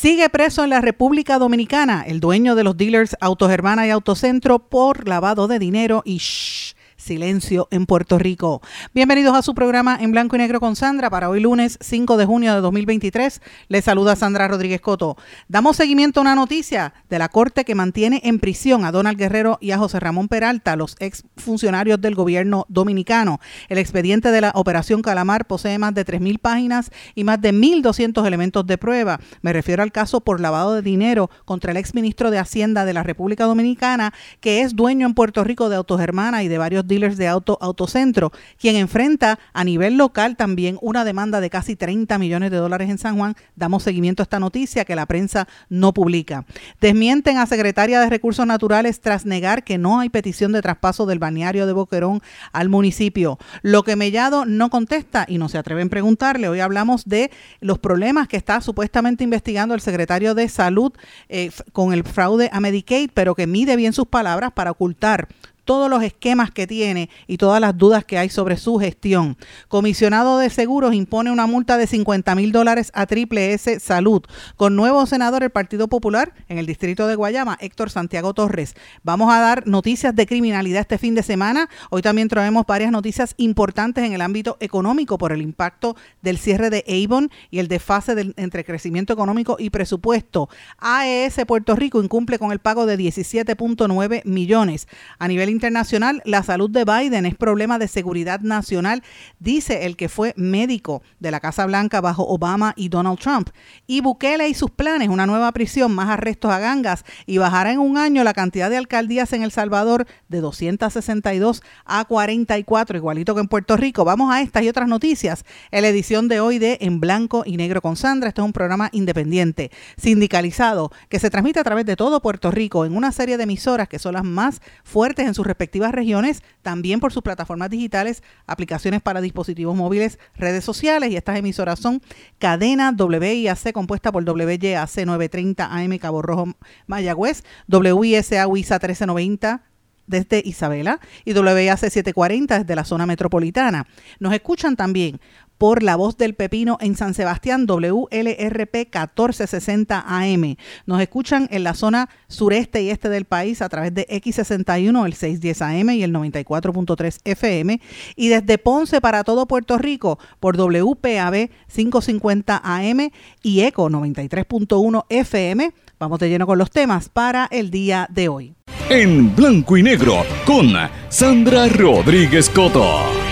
Sigue preso en la República Dominicana el dueño de los dealers Autogermana y Autocentro por lavado de dinero y shh, silencio en Puerto Rico. Bienvenidos a su programa en blanco y negro con Sandra para hoy lunes 5 de junio de 2023. Les saluda Sandra Rodríguez Coto. Damos seguimiento a una noticia de la Corte que mantiene en prisión a Donald Guerrero y a José Ramón Peralta, los ex funcionarios del gobierno dominicano. El expediente de la Operación Calamar posee más de 3.000 páginas y más de 1.200 elementos de prueba. Me refiero al caso por lavado de dinero contra el ex ministro de Hacienda de la República Dominicana, que es dueño en Puerto Rico de Autogermana y de varios dealers de Auto Autocentro, quien enfrenta a nivel local también una demanda de casi 30 millones de dólares en San Juan. Damos seguimiento a esta noticia que la prensa no publica. Desmienten a secretaria de Recursos Naturales tras negar que no hay petición de traspaso del balneario de Boquerón al municipio. Lo que Mellado no contesta y no se atreven a preguntarle. Hoy hablamos de los problemas que está supuestamente investigando el secretario de Salud eh, con el fraude a Medicaid, pero que mide bien sus palabras para ocultar todos los esquemas que tiene y todas las dudas que hay sobre su gestión. Comisionado de Seguros impone una multa de 50 mil dólares a Triple S Salud. Con nuevo senador del Partido Popular en el distrito de Guayama, Héctor Santiago Torres. Vamos a dar noticias de criminalidad este fin de semana. Hoy también traemos varias noticias importantes en el ámbito económico por el impacto del cierre de Avon y el desfase del, entre crecimiento económico y presupuesto. AES Puerto Rico incumple con el pago de 17.9 millones. A nivel internacional, la salud de Biden es problema de seguridad nacional, dice el que fue médico de la Casa Blanca bajo Obama y Donald Trump. Y Bukele y sus planes, una nueva prisión, más arrestos a gangas y bajará en un año la cantidad de alcaldías en El Salvador de 262 a 44, igualito que en Puerto Rico. Vamos a estas y otras noticias en la edición de hoy de En Blanco y Negro con Sandra. Este es un programa independiente, sindicalizado, que se transmite a través de todo Puerto Rico en una serie de emisoras que son las más fuertes en sus respectivas regiones, también por sus plataformas digitales, aplicaciones para dispositivos móviles, redes sociales y estas emisoras son Cadena WIAC compuesta por WYAC 930 AM Cabo Rojo Mayagüez, WISA WISA 1390 desde Isabela y WIAC 740 desde la zona metropolitana. Nos escuchan también por La Voz del Pepino en San Sebastián, WLRP 1460 AM. Nos escuchan en la zona sureste y este del país a través de X61, el 610 AM y el 94.3 FM. Y desde Ponce para todo Puerto Rico por WPAB 550 AM y ECO 93.1 FM. Vamos de lleno con los temas para el día de hoy. En blanco y negro con Sandra Rodríguez Coto.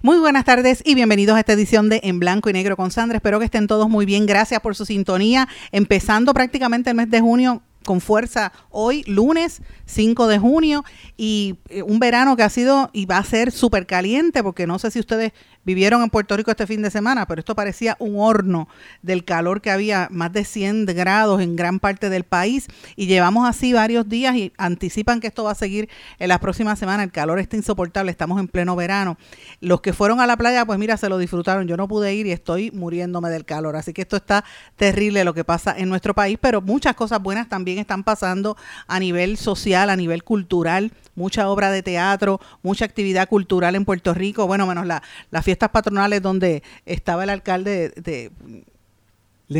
Muy buenas tardes y bienvenidos a esta edición de En Blanco y Negro con Sandra. Espero que estén todos muy bien. Gracias por su sintonía. Empezando prácticamente el mes de junio con fuerza hoy, lunes 5 de junio, y eh, un verano que ha sido y va a ser súper caliente, porque no sé si ustedes vivieron en Puerto Rico este fin de semana, pero esto parecía un horno del calor que había, más de 100 grados en gran parte del país, y llevamos así varios días y anticipan que esto va a seguir en las próximas semanas. El calor está insoportable, estamos en pleno verano. Los que fueron a la playa, pues mira, se lo disfrutaron. Yo no pude ir y estoy muriéndome del calor, así que esto está terrible lo que pasa en nuestro país, pero muchas cosas buenas también están pasando a nivel social, a nivel cultural, mucha obra de teatro, mucha actividad cultural en Puerto Rico, bueno, menos la, las fiestas patronales donde estaba el alcalde de,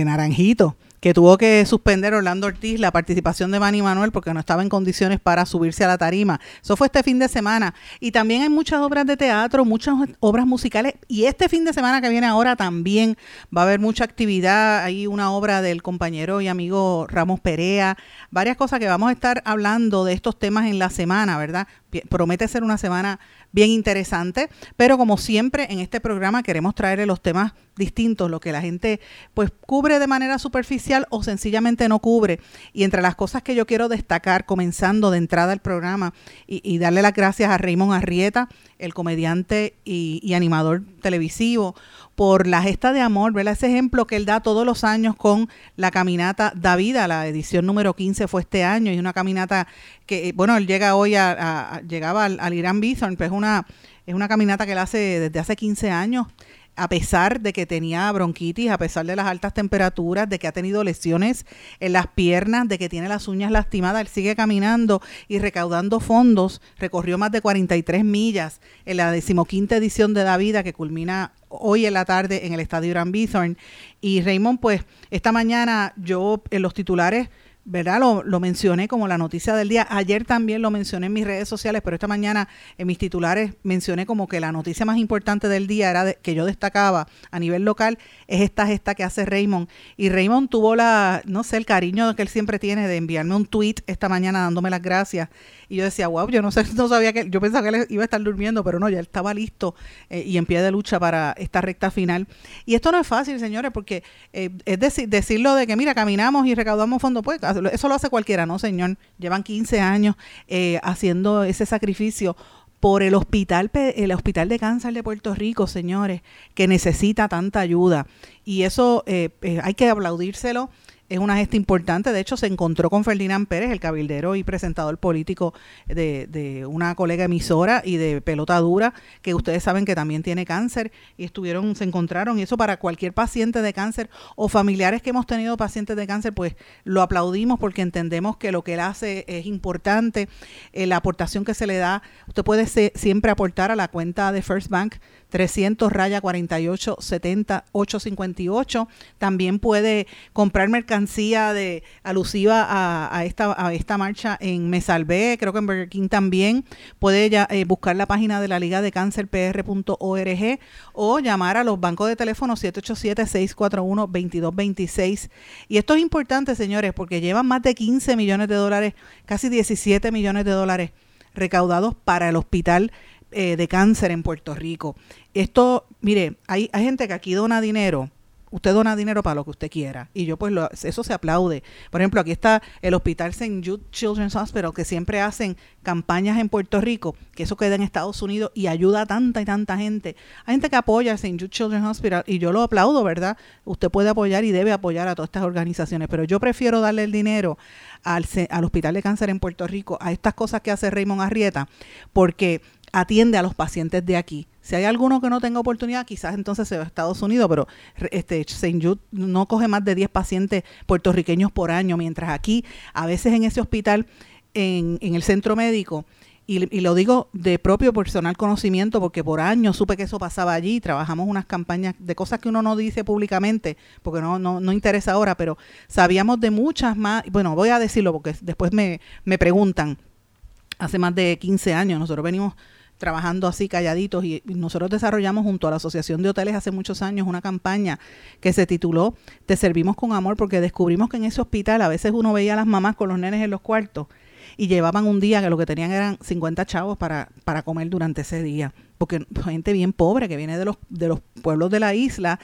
Naranjito que tuvo que suspender Orlando Ortiz la participación de Manny Manuel porque no estaba en condiciones para subirse a la tarima. Eso fue este fin de semana. Y también hay muchas obras de teatro, muchas obras musicales. Y este fin de semana que viene ahora también va a haber mucha actividad. Hay una obra del compañero y amigo Ramos Perea, varias cosas que vamos a estar hablando de estos temas en la semana, ¿verdad? Promete ser una semana bien interesante, pero como siempre en este programa queremos traerle los temas distintos, lo que la gente pues cubre de manera superficial o sencillamente no cubre. Y entre las cosas que yo quiero destacar, comenzando de entrada el programa y, darle las gracias a Raymond Arrieta, el comediante y, y animador televisivo, por la gesta de amor, ¿verdad? Ese ejemplo que él da todos los años con la caminata Davida, la edición número 15 fue este año, y una caminata que, bueno, él llega hoy a, llegaba al, Irán Bison, pues es una, es una caminata que él hace desde hace 15 años a pesar de que tenía bronquitis, a pesar de las altas temperaturas, de que ha tenido lesiones en las piernas, de que tiene las uñas lastimadas, él sigue caminando y recaudando fondos. Recorrió más de 43 millas en la decimoquinta edición de Davida que culmina hoy en la tarde en el estadio Gran Bithorn. Y Raymond, pues esta mañana yo en los titulares ¿verdad? Lo, mencioné como la noticia del día. Ayer también lo mencioné en mis redes sociales, pero esta mañana en mis titulares mencioné como que la noticia más importante del día era que yo destacaba a nivel local es esta gesta que hace Raymond. Y Raymond tuvo la, no sé, el cariño que él siempre tiene de enviarme un tweet esta mañana dándome las gracias y yo decía, wow, yo no sé, no sabía que, yo pensaba que él iba a estar durmiendo, pero no, ya él estaba listo eh, y en pie de lucha para esta recta final. Y esto no es fácil, señores, porque eh, es decir, decirlo de que, mira, caminamos y recaudamos fondos, pues eso lo hace cualquiera, ¿no, señor? Llevan 15 años eh, haciendo ese sacrificio por el hospital, el hospital de cáncer de Puerto Rico, señores, que necesita tanta ayuda. Y eso hay que aplaudírselo es una gesta importante. De hecho, se encontró con Ferdinand Pérez, el cabildero y presentador político de, de, una colega emisora y de pelota dura, que ustedes saben que también tiene cáncer, y estuvieron, se encontraron, y eso para cualquier paciente de cáncer o familiares que hemos tenido pacientes de cáncer, pues lo aplaudimos porque entendemos que lo que él hace es importante, eh, la aportación que se le da, usted puede siempre aportar a la cuenta de First Bank 300 raya 48 70 858. También puede comprar mercancía de alusiva a, esta, a esta marcha en Me Salvé, creo que en Burger King también. Puede eh, buscar la página de la Liga de Cáncer PR.org o llamar a los bancos de teléfono 787-641-2226. Y esto es importante, señores, porque llevan más de 15 millones de dólares, casi 17 millones de dólares recaudados para el hospital eh, de cáncer en Puerto Rico. Esto, mire, hay, hay gente que aquí dona dinero usted dona dinero para lo que usted quiera. Y yo pues lo, eso se aplaude. Por ejemplo, aquí está el Hospital St. Jude Children's Hospital, que siempre hacen campañas en Puerto Rico, que eso queda en Estados Unidos y ayuda a tanta y tanta gente. Hay gente que apoya St. Jude Children's Hospital y yo lo aplaudo, ¿verdad? Usted puede apoyar y debe apoyar a todas estas organizaciones, pero yo prefiero darle el dinero al, al Hospital de Cáncer en Puerto Rico, a estas cosas que hace Raymond Arrieta, porque atiende a los pacientes de aquí. Si hay alguno que no tenga oportunidad, quizás entonces se va a Estados Unidos, pero este St. Jude no coge más de 10 pacientes puertorriqueños por año, mientras aquí, a veces en ese hospital, en, en el centro médico, y, y, lo digo de propio personal conocimiento, porque por años supe que eso pasaba allí, trabajamos unas campañas de cosas que uno no dice públicamente, porque no, no, no interesa ahora, pero sabíamos de muchas más, bueno, voy a decirlo porque después me, me preguntan, hace más de 15 años nosotros venimos trabajando así calladitos y, nosotros desarrollamos junto a la Asociación de Hoteles hace muchos años una campaña que se tituló Te servimos con amor porque descubrimos que en ese hospital a veces uno veía a las mamás con los nenes en los cuartos y llevaban un día que lo que tenían eran 50 chavos para, para comer durante ese día porque gente bien pobre que viene de los, de los pueblos de la isla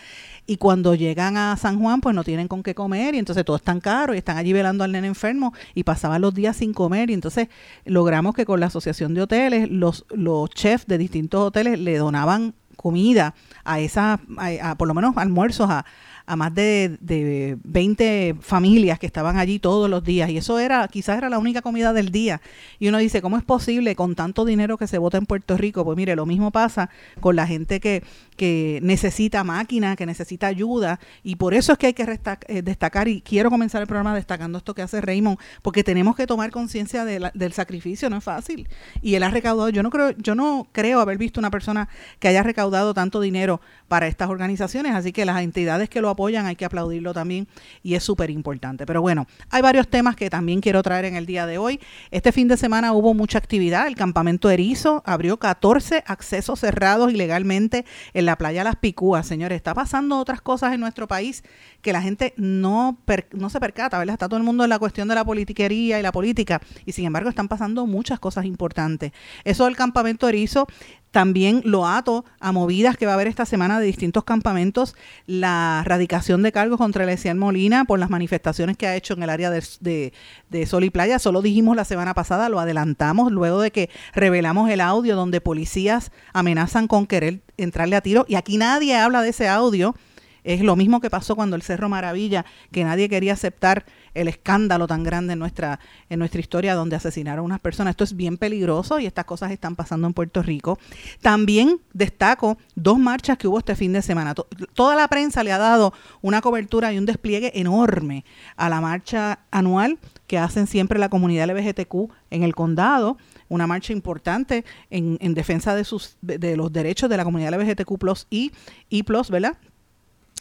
y cuando llegan a San Juan pues no tienen con qué comer y entonces todo es tan caro y están allí velando al nene enfermo y pasaban los días sin comer y entonces logramos que con la asociación de hoteles los, los chefs de distintos hoteles le donaban comida a esa, a por lo menos almuerzos a, a más de, de 20 familias que estaban allí todos los días y eso era, quizás era la única comida del día. Y uno dice, ¿cómo es posible con tanto dinero que se vota en Puerto Rico? Pues mire, lo mismo pasa con la gente que, que necesita máquina, que necesita ayuda y por eso es que hay que eh, destacar y quiero comenzar el programa destacando esto que hace Raymond, porque tenemos que tomar conciencia de del sacrificio, no es fácil. Y él ha recaudado, yo no creo, yo no creo haber visto una persona que haya recaudado tanto dinero para estas organizaciones, así que las entidades que lo apoyan hay que aplaudirlo también y es súper importante. Pero bueno, hay varios temas que también quiero traer en el día de hoy. Este fin de semana hubo mucha actividad. El campamento Erizo abrió 14 accesos cerrados ilegalmente en la playa Las Picúas. Señores, está pasando otras cosas en nuestro país que la gente no, no se percata, ¿verdad? Está todo el mundo en la cuestión de la politiquería y la política y sin embargo están pasando muchas cosas importantes. Eso del campamento Erizo también lo ato a movidas que va a haber esta semana de distintos campamentos, la radicación de cargos contra Elesian Molina por las manifestaciones que ha hecho en el área de, de, Sol y Playa. Solo dijimos la semana pasada, lo adelantamos luego de que revelamos el audio donde policías amenazan con querer entrarle a tiro y aquí nadie habla de ese audio. Es lo mismo que pasó cuando el Cerro Maravilla, que nadie quería aceptar el escándalo tan grande en nuestra, en nuestra historia donde asesinaron a unas personas. Esto es bien peligroso y estas cosas están pasando en Puerto Rico. También destaco dos marchas que hubo este fin de semana. Toda la prensa le ha dado una cobertura y un despliegue enorme a la marcha anual que hacen siempre la comunidad LGBTQ en el condado una marcha importante en, en defensa de sus de los derechos de la comunidad LGBTQ plus y, y plus, ¿verdad?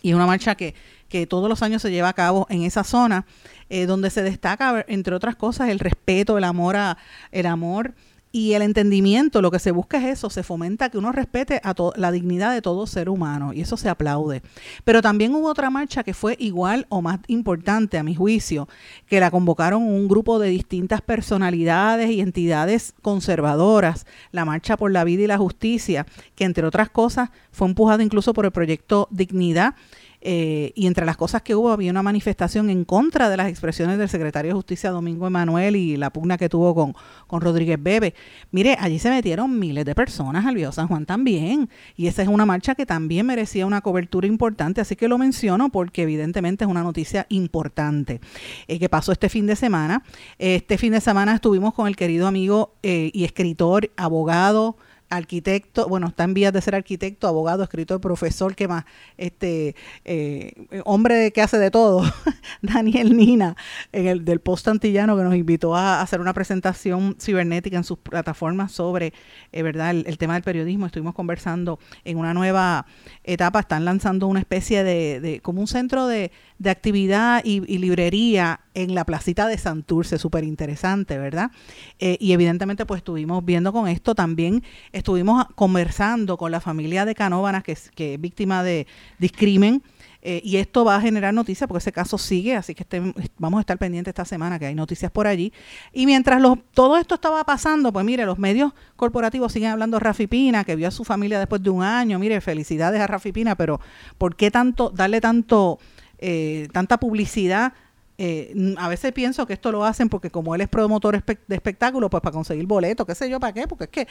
Y una marcha que, que todos los años se lleva a cabo en esa zona, eh, donde se destaca, entre otras cosas, el respeto, el amor, a, el amor y el entendimiento, lo que se busca es eso, se fomenta que uno respete a la dignidad de todo ser humano y eso se aplaude. Pero también hubo otra marcha que fue igual o más importante a mi juicio, que la convocaron un grupo de distintas personalidades y entidades conservadoras, la Marcha por la Vida y la Justicia, que entre otras cosas fue empujada incluso por el proyecto Dignidad eh, y entre las cosas que hubo había una manifestación en contra de las expresiones del secretario de Justicia Domingo Emanuel y la pugna que tuvo con, con Rodríguez Bebe. Mire, allí se metieron miles de personas al Viejo San Juan también. Y esa es una marcha que también merecía una cobertura importante, así que lo menciono porque evidentemente es una noticia importante eh, que pasó este fin de semana. Este fin de semana estuvimos con el querido amigo eh, y escritor, abogado, arquitecto, bueno, está en vías de ser arquitecto, abogado, escritor, profesor, que más, este, eh, hombre que hace de todo, Daniel Nina, en el del Post Antillano, que nos invitó a hacer una presentación cibernética en sus plataformas sobre, eh, ¿verdad?, el, tema del periodismo. Estuvimos conversando en una nueva etapa, están lanzando una especie de, de como un centro de, de actividad y, librería en la placita de Santurce, súper interesante, ¿verdad? Eh, y evidentemente pues estuvimos viendo con esto, también estuvimos conversando con la familia de Canóvanas, que, que es víctima de discrimen, eh, y esto va a generar noticias porque ese caso sigue, así que vamos a estar pendientes esta semana que hay noticias por allí. Y mientras todo esto estaba pasando, pues mire, los medios corporativos siguen hablando de Rafi Pina, que vio a su familia después de un año. Mire, felicidades a Rafi Pina, pero ¿por qué tanto, darle tanto eh, tanta publicidad. Eh, a veces pienso que esto lo hacen porque como él es promotor de espectáculos, pues para conseguir boletos, qué sé yo, para qué, porque es que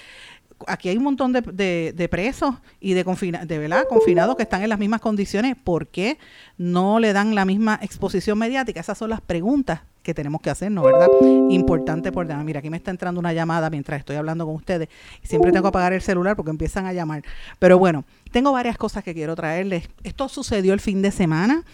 aquí hay un montón de, presos y de, confina, de ¿verdad? confinados que están en las mismas condiciones, ¿por qué no le dan la misma exposición mediática? Esas son las preguntas que tenemos que hacernos, ¿verdad? Importante por demás. Mira, aquí me está entrando una llamada mientras estoy hablando con ustedes siempre tengo que apagar el celular porque empiezan a llamar. Pero bueno, tengo varias cosas que quiero traerles. Esto sucedió el fin de semana.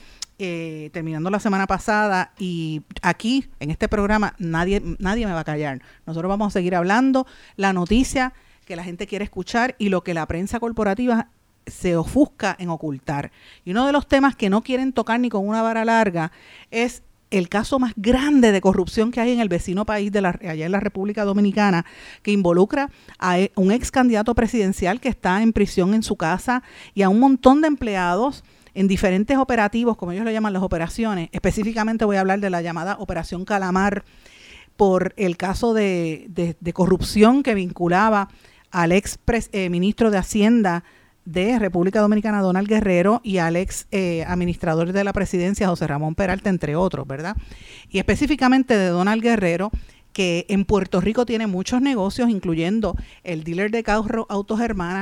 Eh, terminando la semana pasada y aquí en este programa nadie, nadie me va a callar. Nosotros vamos a seguir hablando la noticia que la gente quiere escuchar y lo que la prensa corporativa se ofusca en ocultar. Y uno de los temas que no quieren tocar ni con una vara larga es el caso más grande de corrupción que hay en el vecino país de la, allá en la República Dominicana, que involucra a e, un ex candidato presidencial que está en prisión en su casa y a un montón de empleados en diferentes operativos, como ellos lo llaman las operaciones, específicamente voy a hablar de la llamada Operación Calamar, por el caso de, corrupción que vinculaba al ex eh, ministro de Hacienda de República Dominicana, Donald Guerrero, y al ex eh, administrador de la presidencia, José Ramón Peralta, entre otros, ¿verdad? Y específicamente de Donald Guerrero, que en Puerto Rico tiene muchos negocios, incluyendo el dealer de carro Autos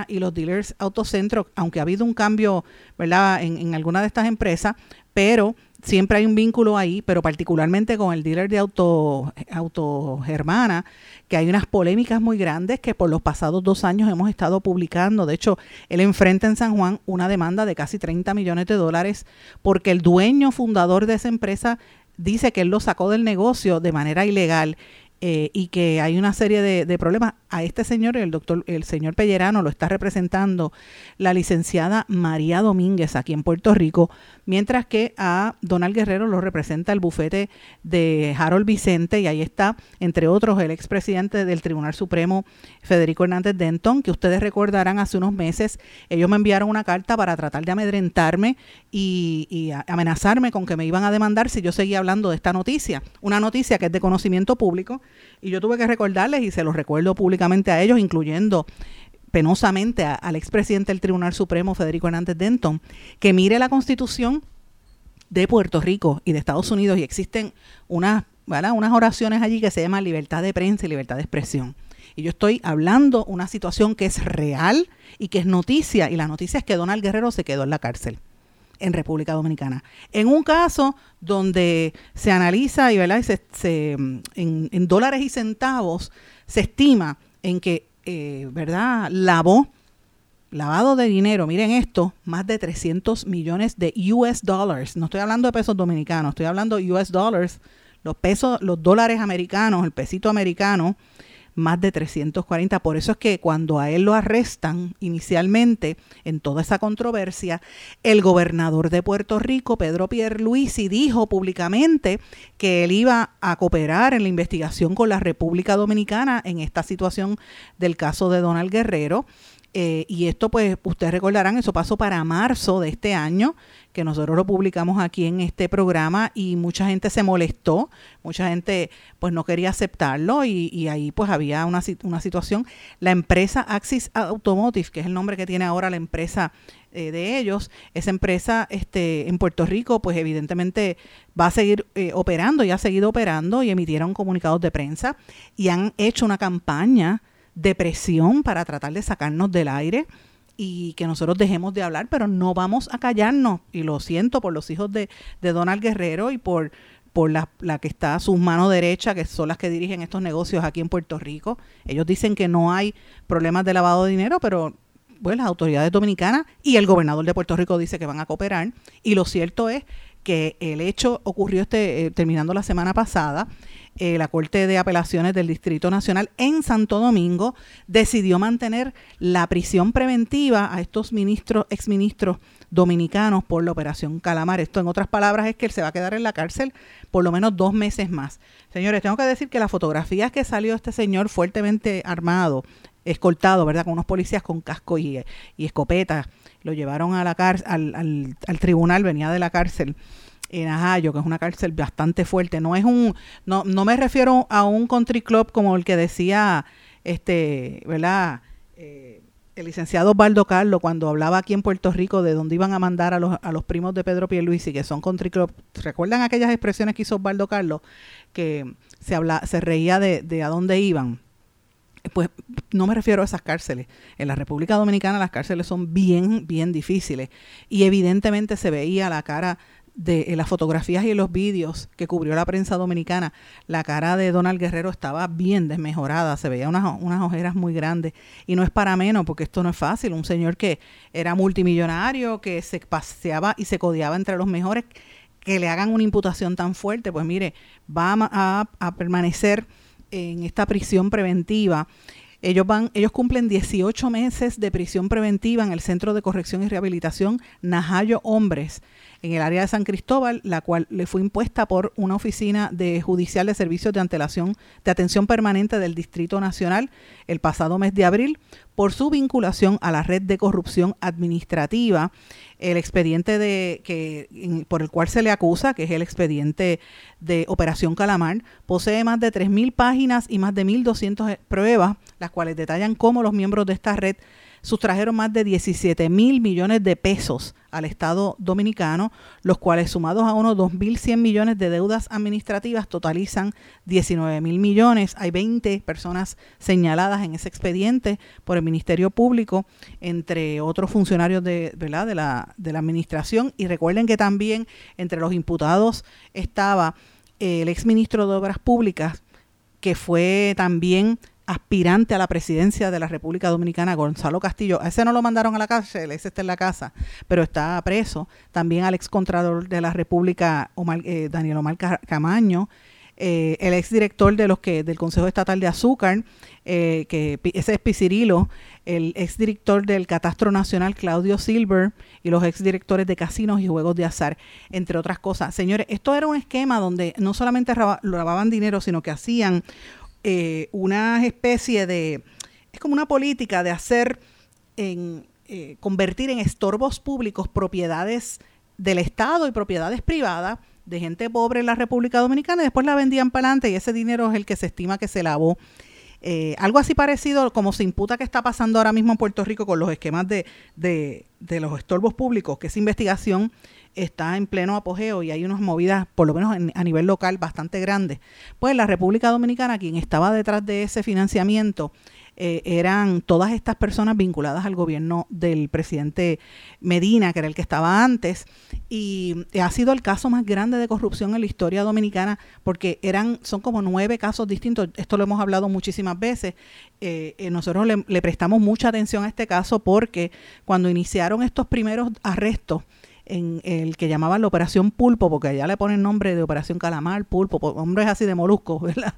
y los dealers Autocentro, aunque ha habido un cambio, ¿verdad?, en, en alguna de estas empresas, pero siempre hay un vínculo ahí, pero particularmente con el dealer de auto, auto Germana, que hay unas polémicas muy grandes que por los pasados dos años hemos estado publicando. De hecho, él enfrenta en San Juan una demanda de casi 30 millones de dólares porque el dueño fundador de esa empresa dice que él lo sacó del negocio de manera ilegal eh, y que hay una serie de, problemas. A este señor, el doctor, el señor Pellerano, lo está representando la licenciada María Domínguez aquí en Puerto Rico, mientras que a Donald Guerrero lo representa el bufete de Harold Vicente, y ahí está, entre otros, el expresidente del Tribunal Supremo, Federico Hernández Denton, que ustedes recordarán hace unos meses, ellos me enviaron una carta para tratar de amedrentarme y, y amenazarme con que me iban a demandar si yo seguía hablando de esta noticia, una noticia que es de conocimiento público y yo tuve que recordarles, y se los recuerdo públicamente a ellos, incluyendo penosamente al expresidente del Tribunal Supremo, Federico Hernández Denton, que mire la constitución de Puerto Rico y de Estados Unidos y existen unas, unas oraciones allí que se llaman libertad de prensa y libertad de expresión. Y yo estoy hablando una situación que es real y que es noticia, y la noticia es que Donald Guerrero se quedó en la cárcel en República Dominicana. En un caso donde se analiza y, ¿verdad? se, en, dólares y centavos se estima en que, eh, ¿verdad?, lavó, lavado de dinero, miren esto, más de 300 millones de US dollars. No estoy hablando de pesos dominicanos, estoy hablando de US dollars, los pesos, los dólares americanos, el pesito americano más de 340. Por eso es que cuando a él lo arrestan inicialmente en toda esa controversia, el gobernador de Puerto Rico, Pedro Pierluisi, dijo públicamente que él iba a cooperar en la investigación con la República Dominicana en esta situación del caso de Donald Guerrero. Eh, y esto, pues, ustedes recordarán, eso pasó para marzo de este año que nosotros lo publicamos aquí en este programa y mucha gente se molestó, mucha gente pues no quería aceptarlo y, ahí pues había una, una, situación. La empresa Axis Automotive, que es el nombre que tiene ahora la empresa eh, de ellos, esa empresa este, en Puerto Rico pues evidentemente va a seguir eh, operando y ha seguido operando y emitieron comunicados de prensa y han hecho una campaña de presión para tratar de sacarnos del aire y que nosotros dejemos de hablar, pero no vamos a callarnos. Y lo siento por los hijos de, Donald Guerrero y por, por la, la, que está a sus manos derecha, que son las que dirigen estos negocios aquí en Puerto Rico. Ellos dicen que no hay problemas de lavado de dinero, pero pues las autoridades dominicanas y el gobernador de Puerto Rico dice que van a cooperar. Y lo cierto es que el hecho ocurrió este, eh, terminando la semana pasada eh, la Corte de Apelaciones del Distrito Nacional en Santo Domingo decidió mantener la prisión preventiva a estos ministros, exministros dominicanos por la operación Calamar. Esto, en otras palabras, es que él se va a quedar en la cárcel por lo menos dos meses más. Señores, tengo que decir que las fotografías que salió este señor fuertemente armado, escoltado, ¿verdad? Con unos policías con casco y, y escopeta, lo llevaron a la al tribunal, venía de la cárcel en Ajayo, que es una cárcel bastante fuerte. No es un, no, no me refiero a un country club como el que decía, este, ¿verdad? Eh, el licenciado Osvaldo Carlos cuando hablaba aquí en Puerto Rico de dónde iban a mandar a los, a los primos de Pedro Pierluisi, que son country club. ¿Recuerdan aquellas expresiones que hizo Osvaldo Carlos? Que se, habla, se reía de, de a dónde iban. Pues no me refiero a esas cárceles. En la República Dominicana las cárceles son bien, bien difíciles. Y evidentemente se veía la cara de las fotografías y los vídeos que cubrió la prensa dominicana, la cara de Donald Guerrero estaba bien desmejorada, se veía unas, unas ojeras muy grandes. Y no es para menos, porque esto no es fácil. Un señor que era multimillonario, que se paseaba y se codiaba entre los mejores, que le hagan una imputación tan fuerte, pues mire, va a, a permanecer en esta prisión preventiva. Ellos van, ellos cumplen 18 meses de prisión preventiva en el Centro de Corrección y Rehabilitación Najayo Hombres en el área de San Cristóbal, la cual le fue impuesta por una oficina de judicial de servicios de antelación de atención permanente del Distrito Nacional el pasado mes de abril por su vinculación a la red de corrupción administrativa. El expediente de que por el cual se le acusa, que es el expediente de Operación Calamar, posee más de 3.000 páginas y más de 1.200 pruebas, las cuales detallan cómo los miembros de esta red sustrajeron más de 17 mil millones de pesos al Estado dominicano, los cuales sumados a unos 2.100 millones de deudas administrativas totalizan 19 mil millones. Hay 20 personas señaladas en ese expediente por el Ministerio Público, entre otros funcionarios de, ¿verdad? de, la, de la administración. Y recuerden que también entre los imputados estaba el exministro de Obras Públicas, que fue también aspirante a la presidencia de la República Dominicana, Gonzalo Castillo. A ese no lo mandaron a la cárcel, ese está en la casa, pero está preso. También al excontrador de la República, Omar, eh, Daniel Omar Camaño, eh, el exdirector de los que, del Consejo Estatal de Azúcar, eh, que ese es Picirilo, el exdirector del Catastro Nacional, Claudio Silver, y los exdirectores de casinos y juegos de azar, entre otras cosas. Señores, esto era un esquema donde no solamente robaban dinero, sino que hacían eh, una especie de, es como una política de hacer, en, eh, convertir en estorbos públicos propiedades del Estado y propiedades privadas de gente pobre en la República Dominicana y después la vendían para adelante y ese dinero es el que se estima que se lavó. Eh, algo así parecido como se imputa que está pasando ahora mismo en Puerto Rico con los esquemas de, de, de los estorbos públicos, que esa investigación está en pleno apogeo y hay unas movidas, por lo menos a nivel local, bastante grandes. Pues la República Dominicana, quien estaba detrás de ese financiamiento, eh, eran todas estas personas vinculadas al gobierno del presidente Medina, que era el que estaba antes, y ha sido el caso más grande de corrupción en la historia dominicana, porque eran, son como nueve casos distintos, esto lo hemos hablado muchísimas veces, eh, eh, nosotros le, le prestamos mucha atención a este caso porque cuando iniciaron estos primeros arrestos, en el que llamaban la Operación Pulpo, porque allá le ponen nombre de Operación Calamar, Pulpo, hombres así de moluscos, ¿verdad?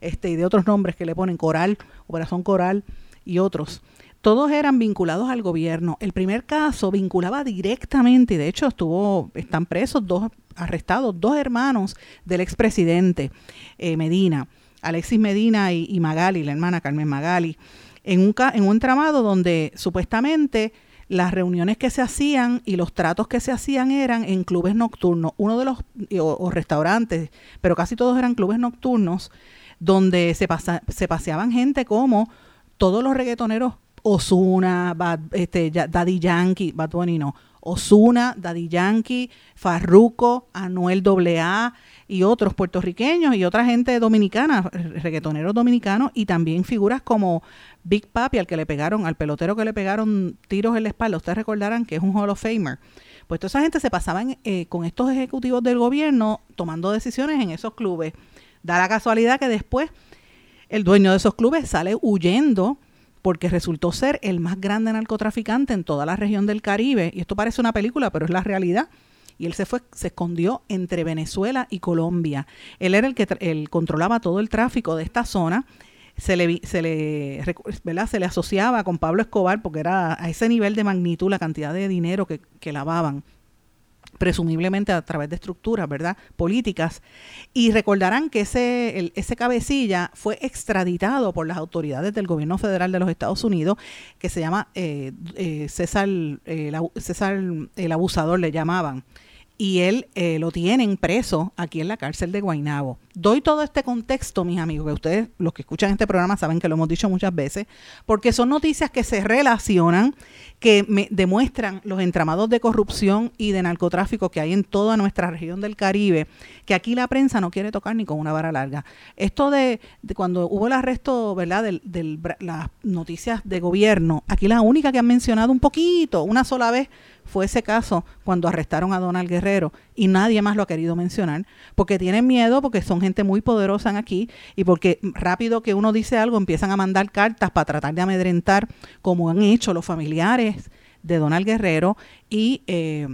Este, y de otros nombres que le ponen Coral, Operación Coral y otros. Todos eran vinculados al gobierno. El primer caso vinculaba directamente, y de hecho estuvo, están presos dos, arrestados, dos hermanos del expresidente eh, Medina, Alexis Medina y, y, Magali, la hermana Carmen Magali, en un, en un entramado donde supuestamente las reuniones que se hacían y los tratos que se hacían eran en clubes nocturnos, uno de los, o, restaurantes, pero casi todos eran clubes nocturnos, donde se, pasa, se paseaban gente como todos los reggaetoneros, Osuna, este, Daddy Yankee, Bad no, Osuna, Daddy Yankee, Farruco, Anuel AA y otros puertorriqueños y otra gente dominicana, reggaetoneros dominicanos y también figuras como Big Papi, al que le pegaron, al pelotero que le pegaron tiros en la espalda, ustedes recordarán que es un Hall of Famer. Pues toda esa gente se pasaba eh, con estos ejecutivos del gobierno tomando decisiones en esos clubes. Da la casualidad que después el dueño de esos clubes sale huyendo porque resultó ser el más grande narcotraficante en toda la región del Caribe. Y esto parece una película, pero es la realidad. Y él se fue, se escondió entre Venezuela y Colombia. Él era el que él controlaba todo el tráfico de esta zona. Se le, se le, se le asociaba con Pablo Escobar porque era a ese nivel de magnitud la cantidad de dinero que, que lavaban presumiblemente a través de estructuras, ¿verdad? Políticas. Y recordarán que ese, ese cabecilla fue extraditado por las autoridades del gobierno federal de los Estados Unidos, que se llama eh, eh, César, eh, César el abusador, le llamaban y él eh, lo tienen preso aquí en la cárcel de Guaynabo. Doy todo este contexto, mis amigos, que ustedes, los que escuchan este programa, saben que lo hemos dicho muchas veces, porque son noticias que se relacionan, que me demuestran los entramados de corrupción y de narcotráfico que hay en toda nuestra región del Caribe, que aquí la prensa no quiere tocar ni con una vara larga. Esto de, cuando hubo el arresto, ¿verdad?, de las noticias de gobierno, aquí la única que han mencionado un poquito, una sola vez, fue ese caso cuando arrestaron a Donald Guerrero y nadie más lo ha querido mencionar porque tienen miedo, porque son gente muy poderosa aquí y porque rápido que uno dice algo empiezan a mandar cartas para tratar de amedrentar como han hecho los familiares de Donald Guerrero y eh,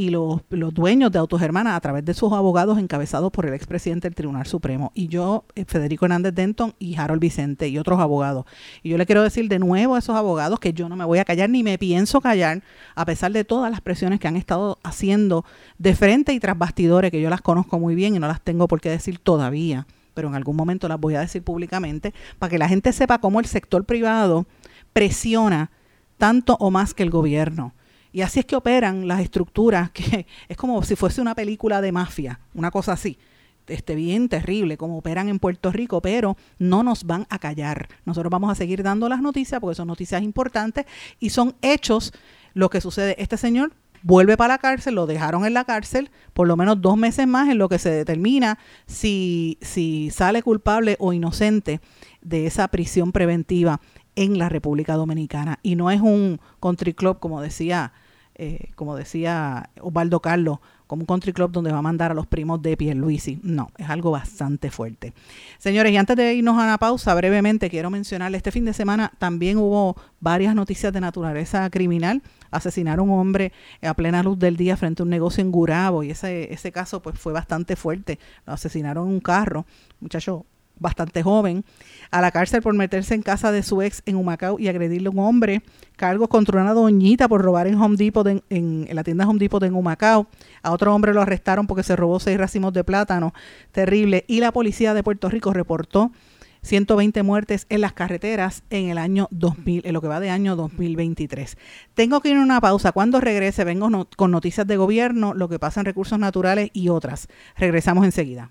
y los, los dueños de Autos a través de sus abogados encabezados por el expresidente del Tribunal Supremo. Y yo, eh, Federico Hernández Denton y Harold Vicente y otros abogados. Y yo le quiero decir de nuevo a esos abogados que yo no me voy a callar ni me pienso callar, a pesar de todas las presiones que han estado haciendo de frente y tras bastidores, que yo las conozco muy bien y no las tengo por qué decir todavía, pero en algún momento las voy a decir públicamente, para que la gente sepa cómo el sector privado presiona tanto o más que el gobierno y así es que operan las estructuras, que es como si fuese una película de mafia, una cosa así. Este, bien terrible como operan en Puerto Rico, pero no nos van a callar. Nosotros vamos a seguir dando las noticias porque son noticias importantes y son hechos lo que sucede. Este señor vuelve para la cárcel, lo dejaron en la cárcel por lo menos dos meses más en lo que se determina si, si sale culpable o inocente de esa prisión preventiva en la República Dominicana. Y no es un country club, como decía, eh, como decía Osvaldo Carlos, como un country club donde va a mandar a los primos de Pierluisi. No, es algo bastante fuerte. Señores, y antes de irnos a una pausa, brevemente quiero mencionarle, este fin de semana también hubo varias noticias de naturaleza criminal. Asesinaron a un hombre a plena luz del día frente a un negocio en Gurabo y ese, ese caso pues fue bastante fuerte. Lo asesinaron en un carro, muchacho bastante joven, a la cárcel por meterse en casa de su ex en Humacao y agredirle a un hombre, cargos contra una doñita por robar en Home Depot, en, la tienda Home Depot en Humacao, a otro hombre lo arrestaron porque se robó seis racimos de plátano, terrible, y la policía de Puerto Rico reportó 120 muertes en las carreteras en el año 2000, en lo que va de año 2023. Tengo que ir a una pausa. Cuando regrese vengo con noticias de gobierno, lo que pasa en recursos naturales y otras. Regresamos enseguida.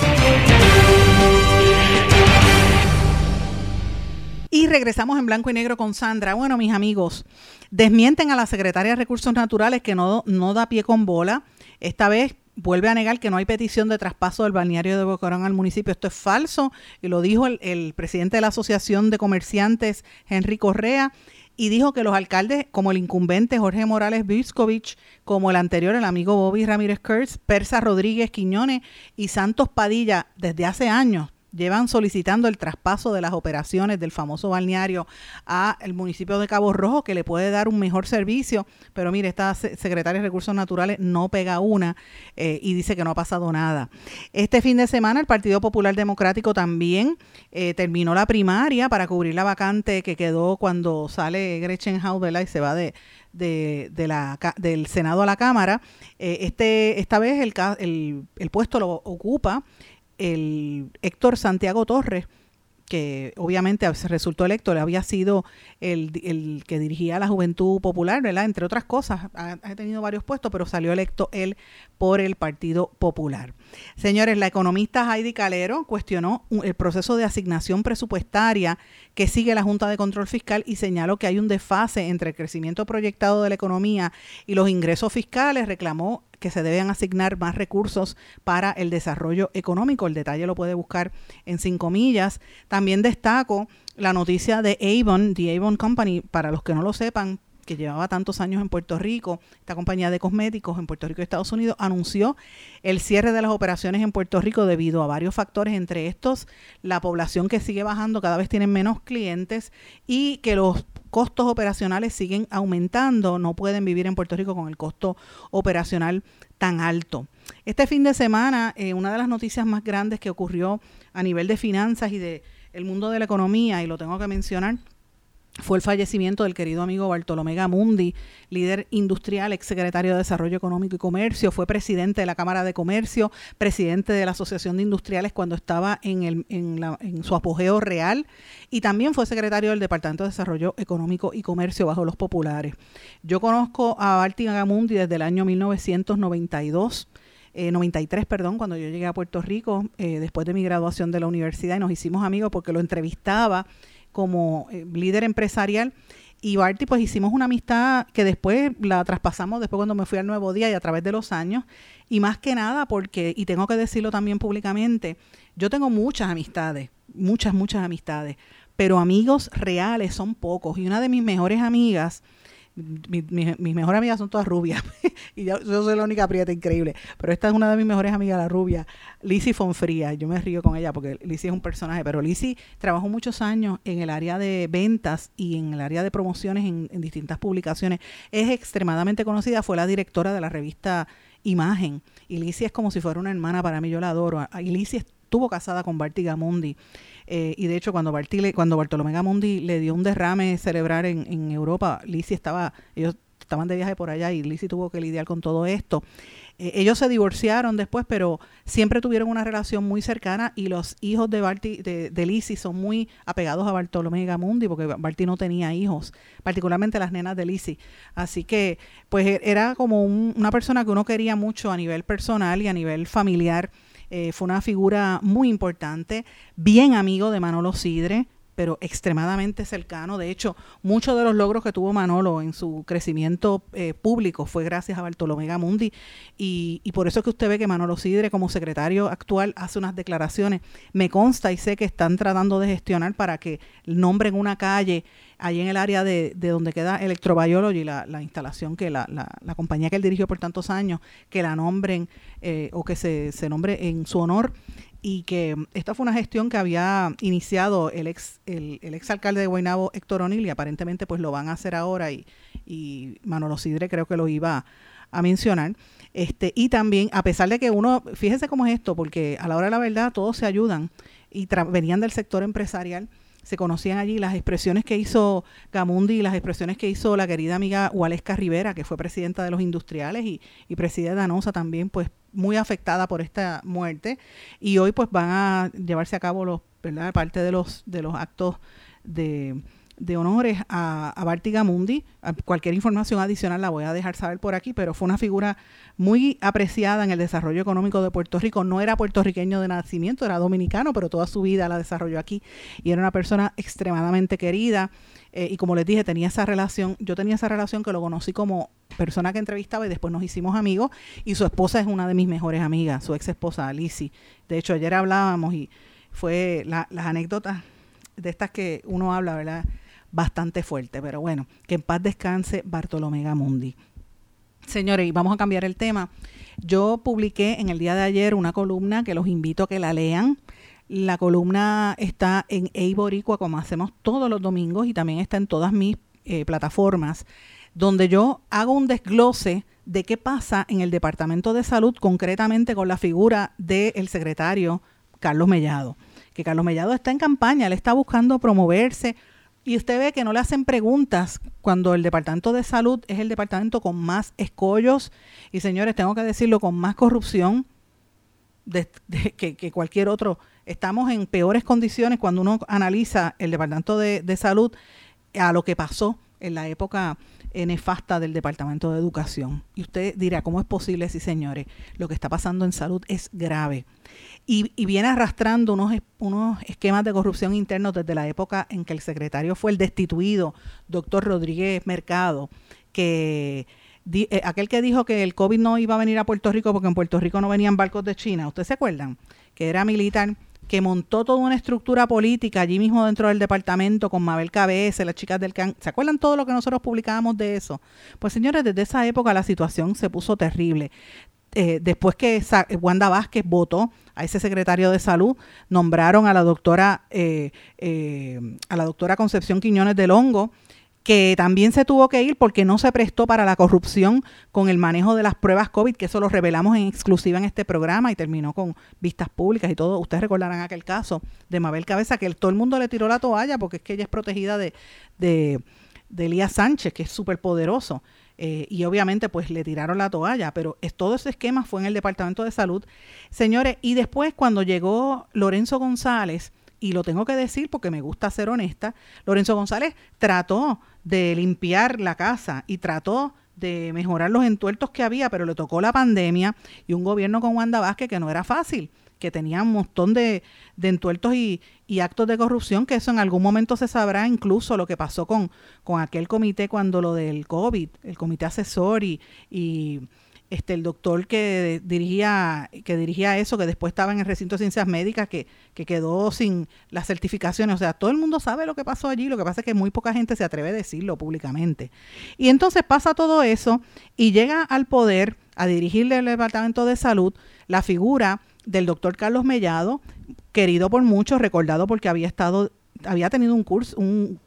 Regresamos en blanco y negro con Sandra. Bueno, mis amigos, desmienten a la secretaria de Recursos Naturales que no, no da pie con bola. Esta vez vuelve a negar que no hay petición de traspaso del balneario de Bocorón al municipio. Esto es falso y lo dijo el, el presidente de la Asociación de Comerciantes, Henry Correa y dijo que los alcaldes, como el incumbente Jorge Morales Biscovich, como el anterior, el amigo Bobby Ramírez Kurtz, Persa Rodríguez Quiñones y Santos Padilla, desde hace años llevan solicitando el traspaso de las operaciones del famoso balneario a el municipio de Cabo Rojo que le puede dar un mejor servicio, pero mire, esta secretaria de Recursos Naturales no pega una eh, y dice que no ha pasado nada. Este fin de semana el Partido Popular Democrático también eh, terminó la primaria para cubrir la vacante que quedó cuando sale Gretchen Howe y se va de, de, la, del Senado a la Cámara. Eh, este, esta vez el, el, el puesto lo ocupa el Héctor Santiago Torres, que obviamente resultó electo, le había sido el, que dirigía la Juventud Popular, ¿verdad? Entre otras cosas, ha, tenido varios puestos, pero salió electo él por el Partido Popular. Señores, la economista Heidi Calero cuestionó el proceso de asignación presupuestaria que sigue la Junta de Control Fiscal y señaló que hay un desfase entre el crecimiento proyectado de la economía y los ingresos fiscales. Reclamó que se deben asignar más recursos para el desarrollo económico. El detalle lo puede buscar en cinco millas. También destaco la noticia de Avon, The Avon Company, para los que no lo sepan, que llevaba tantos años en Puerto Rico, esta compañía de cosméticos en Puerto Rico y Estados Unidos, anunció el cierre de las operaciones en Puerto Rico debido a varios factores, entre estos la población que sigue bajando, cada vez tienen menos clientes y que los costos operacionales siguen aumentando, no pueden vivir en Puerto Rico con el costo operacional tan alto. Este fin de semana, eh, una de las noticias más grandes que ocurrió a nivel de finanzas y de el mundo de la economía, y lo tengo que mencionar, fue el fallecimiento del querido amigo Bartolomé Gamundi, líder industrial, exsecretario de Desarrollo Económico y Comercio, fue presidente de la Cámara de Comercio, presidente de la Asociación de Industriales cuando estaba en, el, en, su apogeo real y también fue secretario del Departamento de Desarrollo Económico y Comercio bajo los populares. Yo conozco a Barty Gamundi desde el año 1992. 93, eh, perdón, cuando yo llegué a Puerto Rico, eh, después de mi graduación de la universidad, y nos hicimos amigos porque lo entrevistaba como eh, líder empresarial. Y Barty, pues hicimos una amistad que después la traspasamos, después cuando me fui al Nuevo Día y a través de los años. Y más que nada porque, y tengo que decirlo también públicamente, yo tengo muchas amistades, muchas, muchas amistades, pero amigos reales son pocos. Y una de mis mejores amigas, mis mejores amigas son todas rubias. Y yo, soy la única prieta increíble, pero esta es una de mis mejores amigas, la rubia, Lizzie Fonfría, yo me río con ella porque Lizzie es un personaje, pero Lizzie trabajó muchos años en el área de ventas y en el área de promociones en, distintas publicaciones, es extremadamente conocida, fue la directora de la revista Imagen. Y Lizzie es como si fuera una hermana. Para mí, yo la adoro, y Lizzie estuvo casada con Barty Gamundi eh, y de hecho, cuando, Bartile, cuando Bartolomé Gamundi le dio un derrame cerebral en, en Europa, Lizzie estaba, ellos estaban de viaje por allá y Lizzie tuvo que lidiar con todo esto. Eh, ellos se divorciaron después, pero siempre tuvieron una relación muy cercana y los hijos de Barty, de, de Lizzie son muy apegados a Bartolomé Gamundi porque Barty no tenía hijos, particularmente las nenas de Lizzie. Así que, pues e, era como una persona que uno quería mucho a nivel personal y a nivel familiar Eh, fue una figura muy importante, bien amigo de Manolo Sidre, pero extremadamente cercano. De hecho, muchos de los logros que tuvo Manolo en su crecimiento eh, público fue gracias a Bartolomé Gamundi y, y, por eso es que usted ve que Manolo Sidre como secretario actual hace unas declaraciones. Me consta y sé que están tratando de gestionar para que nombren una calle ahí en el área de, de donde queda Electrobiology, la, la instalación que la, la, la, compañía que él dirigió por tantos años, que la nombren eh, o que se, se nombre en su honor y que esta fue una gestión que había iniciado el ex el, el ex alcalde de Guaynabo Héctor O'Neill y aparentemente pues lo van a hacer ahora y, y Manolo Sidre creo que lo iba a mencionar. Este, y también, a pesar de que uno, fíjese cómo es esto, porque a la hora de la verdad todos se ayudan y venían del sector empresarial, se conocían allí las expresiones que hizo Gamundi y las expresiones que hizo la querida amiga Waleska Rivera, que fue presidenta de los industriales y, y presidenta de Danosa también, pues muy afectada por esta muerte y hoy pues van a llevarse a cabo los, ¿verdad? parte de los de los actos de, de honores a, a Barty Gamundi. Cualquier información adicional la voy a dejar saber por aquí, pero fue una figura muy apreciada en el desarrollo económico de Puerto Rico. No era puertorriqueño de nacimiento, era dominicano, pero toda su vida la desarrolló aquí y era una persona extremadamente querida. Eh, y como les dije, tenía esa relación, yo tenía esa relación que lo conocí como persona que entrevistaba y después nos hicimos amigos y su esposa es una de mis mejores amigas, su ex esposa Alicia. De hecho, ayer hablábamos y fue la, las anécdotas de estas que uno habla, ¿verdad? Bastante fuerte, pero bueno, que en paz descanse Bartolomé Gamundi. Señores, y vamos a cambiar el tema. Yo publiqué en el día de ayer una columna que los invito a que la lean la columna está en Eiboricua, como hacemos todos los domingos, y también está en todas mis eh, plataformas, donde yo hago un desglose de qué pasa en el Departamento de Salud, concretamente con la figura del secretario Carlos Mellado. Que Carlos Mellado está en campaña, él está buscando promoverse, y usted ve que no le hacen preguntas cuando el Departamento de Salud es el departamento con más escollos y señores, tengo que decirlo, con más corrupción que, cualquier otro. Estamos en peores condiciones cuando uno analiza el Departamento de, de Salud a lo que pasó en la época nefasta del Departamento de Educación. Y usted dirá, ¿cómo es posible, sí señores? Lo que está pasando en salud es grave. Y, y, viene arrastrando unos, unos esquemas de corrupción internos desde la época en que el secretario fue el destituido, doctor Rodríguez Mercado, que eh, aquel que dijo que el COVID no iba a venir a Puerto Rico porque en Puerto Rico no venían barcos de China, ¿ustedes se acuerdan? Que era militar que montó toda una estructura política allí mismo dentro del departamento con Mabel Cabeza, las chicas del CAN. ¿Se acuerdan todo lo que nosotros publicábamos de eso? Pues señores, desde esa época la situación se puso terrible. Eh, después que Wanda Vázquez votó a ese secretario de salud, nombraron a la doctora, eh, eh, a la doctora Concepción Quiñones del Hongo, que también se tuvo que ir porque no se prestó para la corrupción con el manejo de las pruebas COVID, que eso lo revelamos en exclusiva en este programa y terminó con vistas públicas y todo. Ustedes recordarán aquel caso de Mabel Cabeza, que todo el mundo le tiró la toalla porque es que ella es protegida de, de, de Elías Sánchez, que es súper poderoso. Eh, y obviamente pues le tiraron la toalla, pero es, todo ese esquema fue en el Departamento de Salud. Señores, y después cuando llegó Lorenzo González, y lo tengo que decir porque me gusta ser honesta, Lorenzo González trató de limpiar la casa y trató de mejorar los entuertos que había, pero le tocó la pandemia y un gobierno con Wanda Vázquez que no era fácil, que tenía un montón de, de entuertos y, y, actos de corrupción, que eso en algún momento se sabrá, incluso lo que pasó con, con aquel comité cuando lo del COVID, el comité asesor y, y este, el doctor que dirigía, que dirigía eso, que después estaba en el recinto de ciencias médicas, que, que quedó sin las certificaciones. O sea, todo el mundo sabe lo que pasó allí, lo que pasa es que muy poca gente se atreve a decirlo públicamente. Y entonces pasa todo eso y llega al poder a dirigirle el Departamento de Salud la figura del doctor Carlos Mellado, querido por muchos, recordado porque había estado, había tenido un curso, un,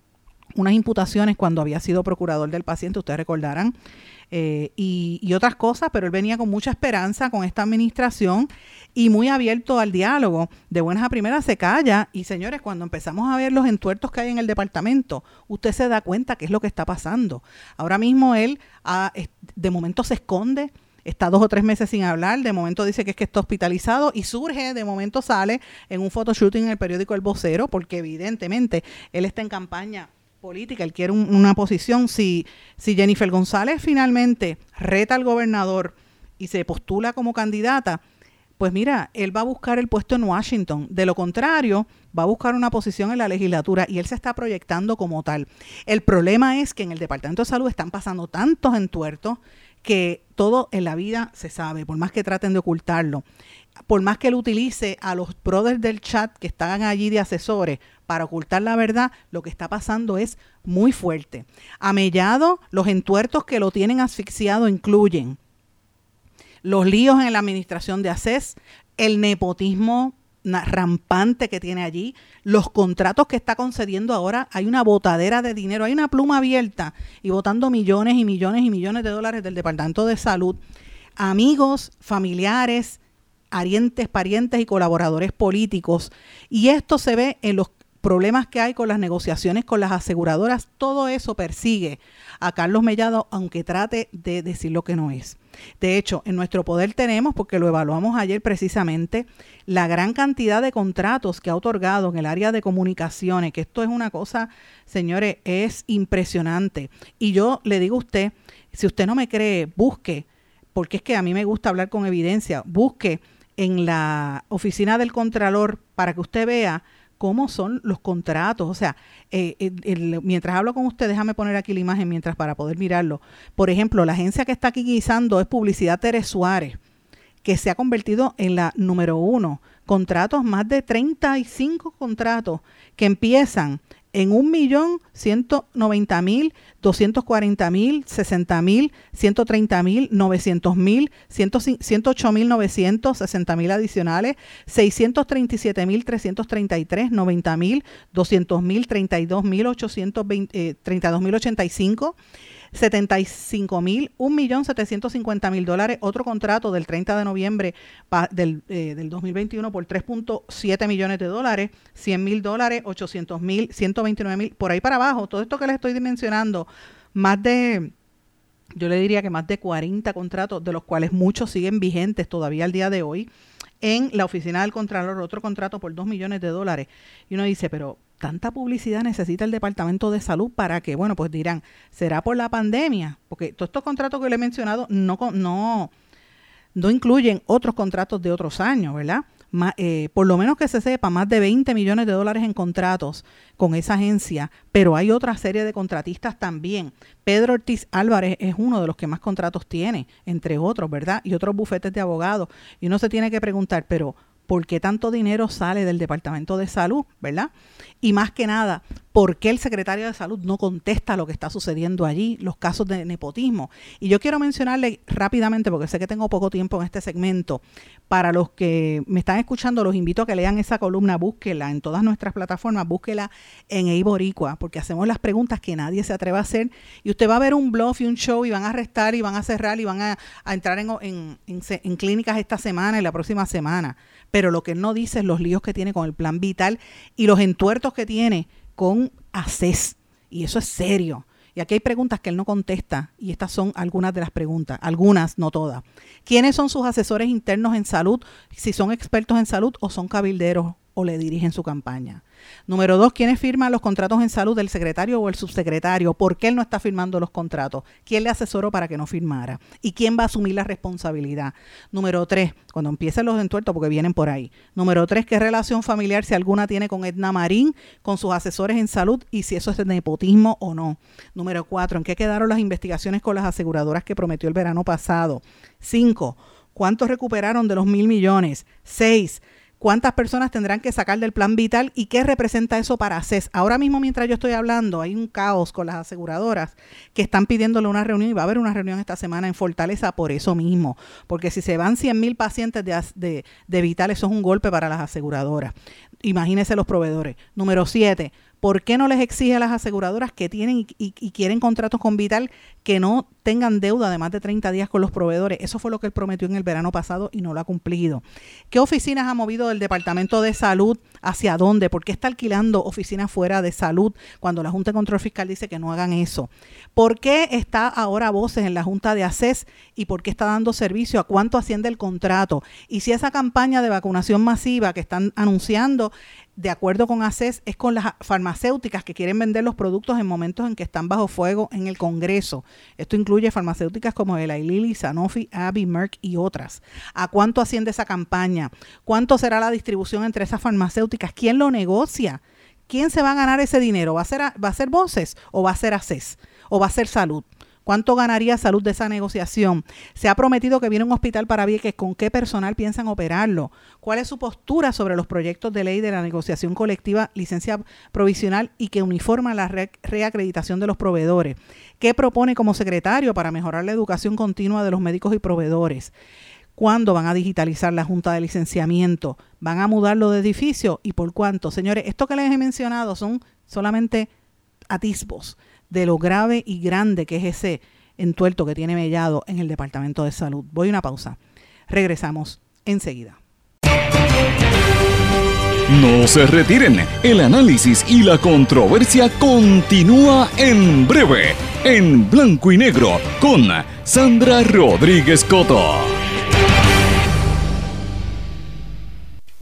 unas imputaciones cuando había sido procurador del paciente, ustedes recordarán, eh, y, otras cosas, pero él venía con mucha esperanza con esta administración y muy abierto al diálogo. De buenas a primeras se calla y señores, cuando empezamos a ver los entuertos que hay en el departamento, usted se da cuenta qué es lo que está pasando. Ahora mismo él ah, de momento se esconde, está dos o tres meses sin hablar, de momento dice que es que está hospitalizado y surge, de momento sale en un photoshooting en el periódico El Vocero, porque evidentemente él está en campaña política, él quiere una posición. Si, si Jennifer González finalmente reta al gobernador y se postula como candidata, pues mira, él va a buscar el puesto en Washington. De lo contrario, va a buscar una posición en la legislatura y él se está proyectando como tal. El problema es que en el Departamento de Salud están pasando tantos entuertos que todo en la vida se sabe, por más que traten de ocultarlo. Por más que él utilice a los brothers del chat que están allí de asesores para ocultar la verdad, lo que está pasando es muy fuerte. A Mellado, los entuertos que lo tienen asfixiado incluyen los líos en la administración de ACES, el nepotismo rampante que tiene allí, los contratos que está concediendo ahora, hay una botadera de dinero, hay una pluma abierta y votando millones y millones y millones de dólares del Departamento de Salud. Amigos, familiares, arientes, parientes y colaboradores políticos. Y esto se ve en los problemas que hay con las negociaciones con las aseguradoras. Todo eso persigue a Carlos Mellado, aunque trate de decir lo que no es. De hecho, en nuestro poder tenemos, porque lo evaluamos ayer precisamente, la gran cantidad de contratos que ha otorgado en el área de comunicaciones, que esto es una cosa, señores, es impresionante. Y yo le digo a usted, si usted no me cree, busque, porque es que a mí me gusta hablar con evidencia, busque en la oficina del Contralor para que usted vea cómo son los contratos. O sea, eh, mientras hablo con usted, déjame poner aquí la imagen mientras para poder mirarlo. Por ejemplo, la agencia que está aquí guisando es Publicidad Teres Suárez, que se ha convertido en la número uno. Contratos, más de 35 contratos que empiezan en 1.190.000, 240.000, 60.000, 130.000, 900.000, 108.900, 60.000 adicionales, 637.000, 333, 90.000, 200.000, 32.820, 32.085, 75 mil, 1.750.000 mil dólares, otro contrato del 30 de noviembre del, eh, del 2021 por 3.7 millones de dólares, 100 mil dólares, 800 mil, 129 mil, por ahí para abajo, todo esto que les estoy dimensionando, más de yo le diría que más de 40 contratos, de los cuales muchos siguen vigentes todavía al día de hoy, en la oficina del Contralor, otro contrato por 2 millones de dólares. Y uno dice, pero tanta publicidad necesita el Departamento de Salud para que, bueno, pues dirán, ¿será por la pandemia? Porque todos estos contratos que le he mencionado no, no, no incluyen otros contratos de otros años, ¿verdad? Eh, por lo menos que se sepa, más de 20 millones de dólares en contratos con esa agencia, pero hay otra serie de contratistas también. Pedro Ortiz Álvarez es uno de los que más contratos tiene, entre otros, ¿verdad? Y otros bufetes de abogados. Y uno se tiene que preguntar, pero ¿por qué tanto dinero sale del Departamento de Salud, verdad? Y más que nada, ¿por qué el secretario de Salud no contesta lo que está sucediendo allí, los casos de nepotismo? Y yo quiero mencionarle rápidamente, porque sé que tengo poco tiempo en este segmento, para los que me están escuchando, los invito a que lean esa columna, búsquela en todas nuestras plataformas, búsquela en Eiboricua, porque hacemos las preguntas que nadie se atreve a hacer, y usted va a ver un blog y un show, y van a arrestar, y van a cerrar, y van a, entrar en, en clínicas esta semana y la próxima semana pero lo que no dice es los líos que tiene con el plan vital y los entuertos que tiene con ACES. Y eso es serio. Y aquí hay preguntas que él no contesta y estas son algunas de las preguntas, algunas, no todas. ¿Quiénes son sus asesores internos en salud? Si son expertos en salud o son cabilderos o le dirigen su campaña. Número dos, ¿quiénes firman los contratos en salud? ¿El secretario o el subsecretario? ¿Por qué él no está firmando los contratos? ¿Quién le asesoró para que no firmara? ¿Y quién va a asumir la responsabilidad? Número tres, cuando empiecen los entuertos, porque vienen por ahí. Número tres, ¿qué relación familiar, si alguna, tiene con Edna Marín, con sus asesores en salud y si eso es de nepotismo o no? Número cuatro, ¿en qué quedaron las investigaciones con las aseguradoras que prometió el verano pasado? Cinco, ¿cuántos recuperaron de los mil millones? Seis, cuántas personas tendrán que sacar del plan vital y qué representa eso para CES. Ahora mismo, mientras yo estoy hablando, hay un caos con las aseguradoras que están pidiéndole una reunión y va a haber una reunión esta semana en Fortaleza por eso mismo, porque si se van 100 mil pacientes de, de, de vital, eso es un golpe para las aseguradoras. Imagínense los proveedores. Número 7, ¿Por qué no les exige a las aseguradoras que tienen y, quieren contratos con Vital que no tengan deuda de más de 30 días con los proveedores? Eso fue lo que él prometió en el verano pasado y no lo ha cumplido. ¿Qué oficinas ha movido del Departamento de Salud hacia dónde? ¿Por qué está alquilando oficinas fuera de salud cuando la Junta de Control Fiscal dice que no hagan eso? ¿Por qué está ahora voces en la Junta de ACES y por qué está dando servicio? ¿A cuánto asciende el contrato? Y si esa campaña de vacunación masiva que están anunciando de acuerdo con ACES, es con las farmacéuticas que quieren vender los productos en momentos en que están bajo fuego en el Congreso. Esto incluye farmacéuticas como Eli Lilly, Sanofi, Abbey, Merck y otras. ¿A cuánto asciende esa campaña? ¿Cuánto será la distribución entre esas farmacéuticas? ¿Quién lo negocia? ¿Quién se va a ganar ese dinero? ¿Va a ser, va a ser Voces o va a ser ACES o va a ser Salud? ¿Cuánto ganaría salud de esa negociación? Se ha prometido que viene un hospital para Vieques. ¿Con qué personal piensan operarlo? ¿Cuál es su postura sobre los proyectos de ley de la negociación colectiva, licencia provisional y que uniforma la reacreditación de los proveedores? ¿Qué propone como secretario para mejorar la educación continua de los médicos y proveedores? ¿Cuándo van a digitalizar la Junta de Licenciamiento? ¿Van a mudarlo de edificio? ¿Y por cuánto? Señores, esto que les he mencionado son solamente atisbos de lo grave y grande que es ese entuerto que tiene Mellado en el Departamento de Salud. Voy a una pausa. Regresamos enseguida. No se retiren, el análisis y la controversia continúa en breve, en blanco y negro, con Sandra Rodríguez Coto.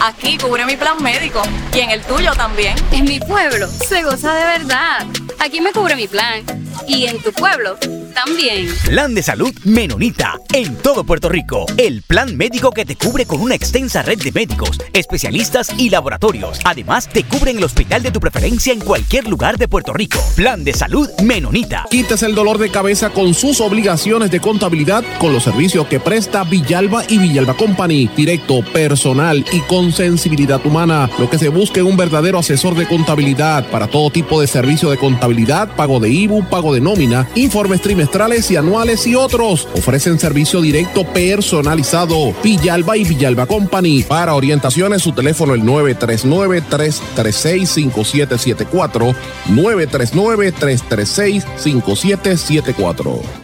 Aquí cubre mi plan médico y en el tuyo también. En mi pueblo se goza de verdad. Aquí me cubre mi plan y en tu pueblo también. Plan de salud Menonita en todo Puerto Rico. El plan médico que te cubre con una extensa red de médicos, especialistas y laboratorios. Además, te cubre en el hospital de tu preferencia en cualquier lugar de Puerto Rico. Plan de salud Menonita. Quites el dolor de cabeza con sus obligaciones de contabilidad con los servicios que presta Villalba y Villalba Company. Directo, personal y con sensibilidad humana. Lo que se busca es un verdadero asesor de contabilidad para todo tipo de servicio de contabilidad, pago de IBU, pago de nómina, informes trimestrales y anuales y otros. Ofrecen servicio directo personalizado. Villalba y Villalba Company. Para orientaciones, su teléfono el 939-336-5774. 939-336-5774.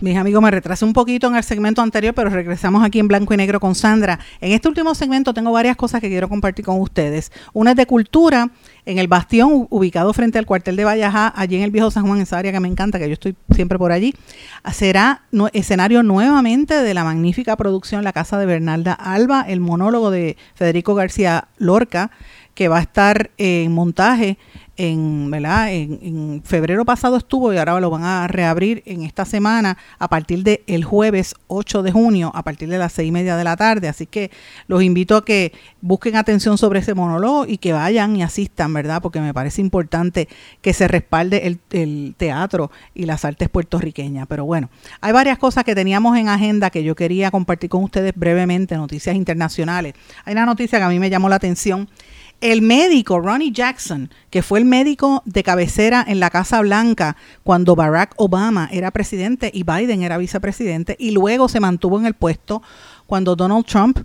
Mis amigos, me retrasé un poquito en el segmento anterior, pero regresamos aquí en blanco y negro con Sandra. En este último segmento tengo varias cosas que quiero compartir con ustedes. Una es de cultura, en el bastión ubicado frente al cuartel de Vallajá, allí en el viejo San Juan, esa área que me encanta, que yo estoy siempre por allí. Será escenario nuevamente de la magnífica producción La Casa de Bernalda Alba, el monólogo de Federico García Lorca, que va a estar en montaje en, ¿verdad? En, febrero pasado estuvo y ahora lo van a reabrir en esta semana a partir del el jueves 8 de junio, a partir de las seis y media de la tarde. Así que los invito a que busquen atención sobre ese monólogo y que vayan y asistan, ¿verdad? Porque me parece importante que se respalde el, el teatro y las artes puertorriqueñas. Pero bueno, hay varias cosas que teníamos en agenda que yo quería compartir con ustedes brevemente, noticias internacionales. Hay una noticia que a mí me llamó la atención el médico Ronnie Jackson, que fue el médico de cabecera en la Casa Blanca cuando Barack Obama era presidente y Biden era vicepresidente, y luego se mantuvo en el puesto cuando Donald Trump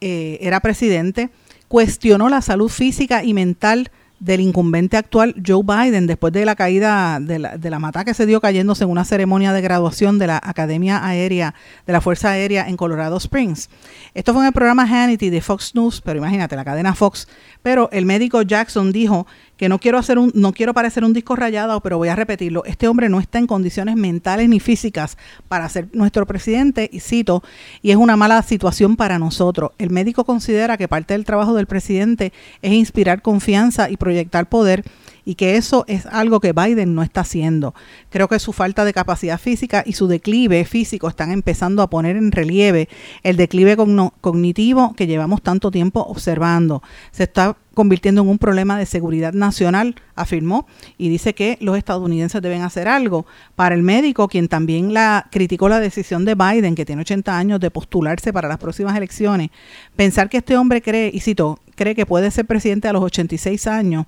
eh, era presidente, cuestionó la salud física y mental del incumbente actual Joe Biden después de la caída de la, de la mata que se dio cayéndose en una ceremonia de graduación de la Academia Aérea de la Fuerza Aérea en Colorado Springs. Esto fue en el programa Hannity de Fox News, pero imagínate, la cadena Fox. Pero el médico Jackson dijo que no quiero hacer un, no quiero parecer un disco rayado, pero voy a repetirlo. Este hombre no está en condiciones mentales ni físicas para ser nuestro presidente, y cito, y es una mala situación para nosotros. El médico considera que parte del trabajo del presidente es inspirar confianza y proyectar poder y que eso es algo que Biden no está haciendo. Creo que su falta de capacidad física y su declive físico están empezando a poner en relieve el declive cognitivo que llevamos tanto tiempo observando. Se está convirtiendo en un problema de seguridad nacional, afirmó, y dice que los estadounidenses deben hacer algo. Para el médico, quien también la criticó la decisión de Biden, que tiene 80 años, de postularse para las próximas elecciones, pensar que este hombre cree, y cito, cree que puede ser presidente a los 86 años,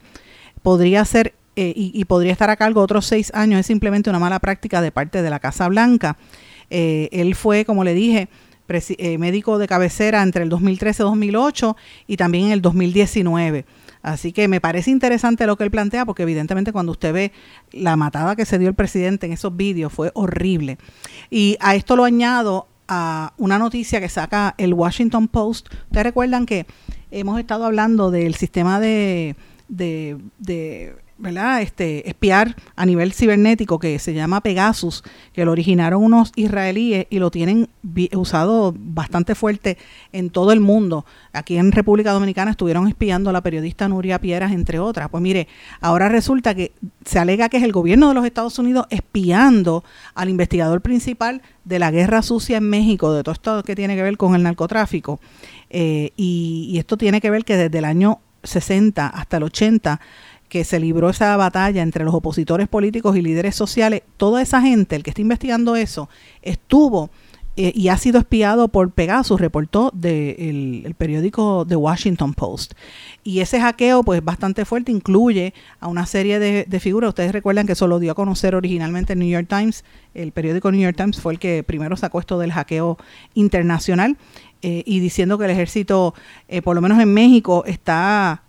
podría ser eh, y, podría estar a cargo otros seis años, es simplemente una mala práctica de parte de la Casa Blanca. Eh, él fue, como le dije, eh, médico de cabecera entre el 2013-2008 y también en el 2019. Así que me parece interesante lo que él plantea, porque evidentemente cuando usted ve la matada que se dio el presidente en esos vídeos fue horrible. Y a esto lo añado a una noticia que saca el Washington Post. Ustedes recuerdan que hemos estado hablando del sistema de, de, de ¿verdad? Este, espiar a nivel cibernético que se llama Pegasus, que lo originaron unos israelíes y lo tienen usado bastante fuerte en todo el mundo. Aquí en República Dominicana estuvieron espiando a la periodista Nuria Pieras, entre otras. Pues mire, ahora resulta que se alega que es el gobierno de los Estados Unidos espiando al investigador principal de la guerra sucia en México, de todo esto que tiene que ver con el narcotráfico. Eh, y, y esto tiene que ver que desde el año 60 hasta el 80 que se libró esa batalla entre los opositores políticos y líderes sociales, toda esa gente, el que está investigando eso, estuvo eh, y ha sido espiado por Pegasus, reportó de el, periódico The Washington Post. Y ese hackeo, pues bastante fuerte, incluye a una serie de, figuras. Ustedes recuerdan que eso lo dio a conocer originalmente el New York Times. El periódico New York Times fue el que primero sacó esto del hackeo internacional. Eh, y diciendo que el ejército, eh, por lo menos en México, está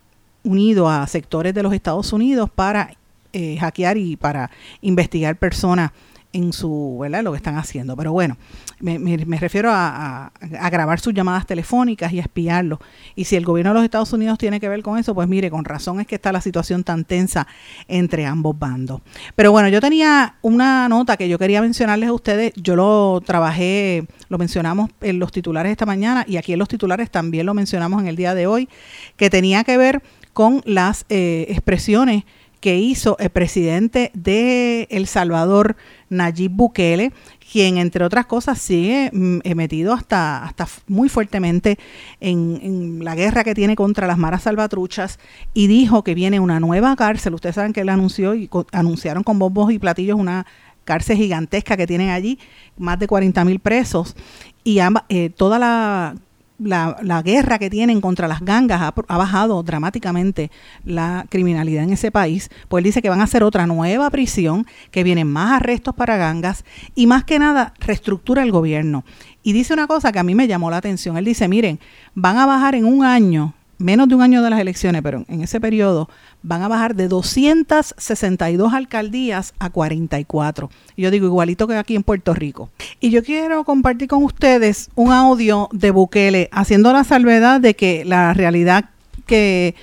unido a sectores de los Estados Unidos para eh, hackear y para investigar personas en su, ¿verdad? Lo que están haciendo. Pero bueno, me, refiero a, grabar sus llamadas telefónicas y a espiarlo. Y si el gobierno de los Estados Unidos tiene que ver con eso, pues mire, con razón es que está la situación tan tensa entre ambos bandos. Pero bueno, yo tenía una nota que yo quería mencionarles a ustedes. Yo lo trabajé, lo mencionamos en los titulares esta mañana y aquí en los titulares también lo mencionamos en el día de hoy, que tenía que ver con las eh, expresiones que hizo el presidente de El Salvador, Nayib Bukele, quien entre otras cosas sigue mm, eh, metido hasta, hasta muy fuertemente en, la guerra que tiene contra las maras salvatruchas y dijo que viene una nueva cárcel. Ustedes saben que él anunció y anunciaron con bombos y platillos una cárcel gigantesca que tienen allí, más de 40 mil presos y eh, toda la la, guerra que tienen contra las gangas ha, bajado dramáticamente la criminalidad en ese país, pues él dice que van a hacer otra nueva prisión, que vienen más arrestos para gangas y más que nada reestructura el gobierno. Y dice una cosa que a mí me llamó la atención. Él dice, miren, van a bajar en un año menos de un año de las elecciones, pero en ese periodo van a bajar de 262 alcaldías a 44. Y yo digo igualito que aquí en Puerto Rico. Y yo quiero compartir con ustedes un audio de Bukele haciendo la salvedad de que la realidad que